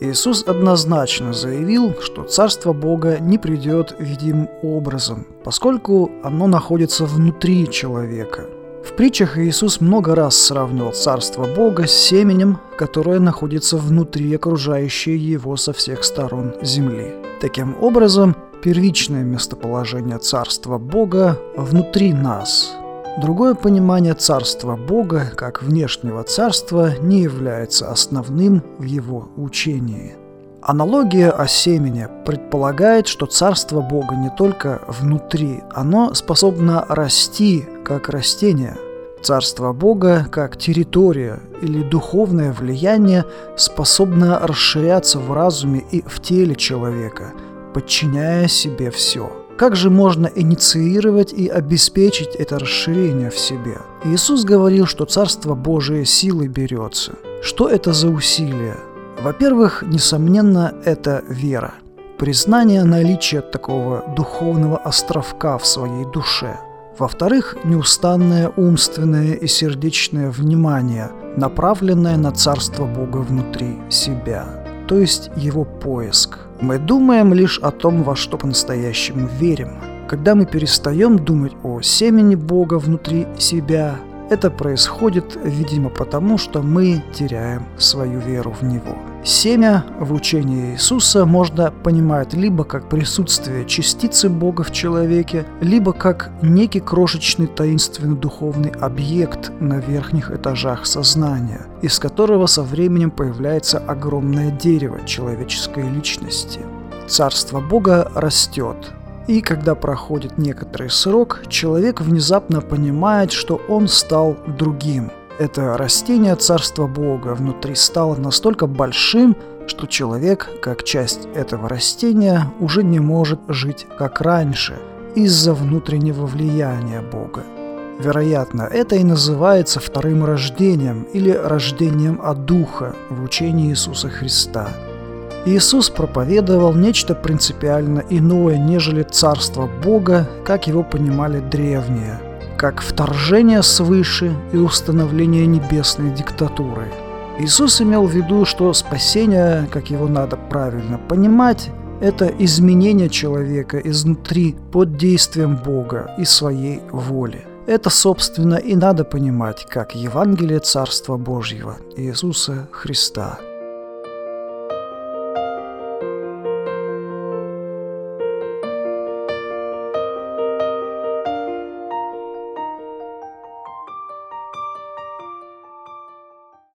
Иисус однозначно заявил, что Царство Бога не придет видимым образом, поскольку оно находится внутри человека. В притчах Иисус много раз сравнивал Царство Бога с семенем, которое находится внутри окружающей его со всех сторон земли. Таким образом, первичное местоположение Царства Бога внутри нас – Другое понимание царства Бога как внешнего царства не является основным в его учении. Аналогия о семени предполагает, что царство Бога не только внутри, оно способно расти как растение. Царство Бога как территория или духовное влияние способно расширяться в разуме и в теле человека, подчиняя себе все – как же можно инициировать и обеспечить это расширение в себе? Иисус говорил, что Царство Божие силой берется. Что это за усилие? Во-первых, несомненно, это вера. Признание наличия такого духовного островка в своей душе. Во-вторых, неустанное умственное и сердечное внимание, направленное на Царство Бога внутри себя, то есть его поиск – мы думаем лишь о том, во что по-настоящему верим. Когда мы перестаем думать о семени Бога внутри себя, это происходит, видимо, потому, что мы теряем свою веру в Него. Семя в учении Иисуса можно понимать либо как присутствие частицы Бога в человеке, либо как некий крошечный таинственный духовный объект на верхних этажах сознания, из которого со временем появляется огромное дерево человеческой личности. Царство Бога растет, и когда проходит некоторый срок, человек внезапно понимает, что он стал другим – это растение Царства Бога внутри стало настолько большим, что человек, как часть этого растения, уже не может жить как раньше из-за внутреннего влияния Бога. Вероятно, это и называется вторым рождением или рождением от Духа в учении Иисуса Христа. Иисус проповедовал нечто принципиально иное, нежели Царство Бога, как его понимали древние – как вторжение свыше и установление небесной диктатуры. Иисус имел в виду, что спасение, как его надо правильно понимать, это изменение человека изнутри под действием Бога и своей воли. Это, собственно, и надо понимать как Евангелие Царства Божьего Иисуса Христа –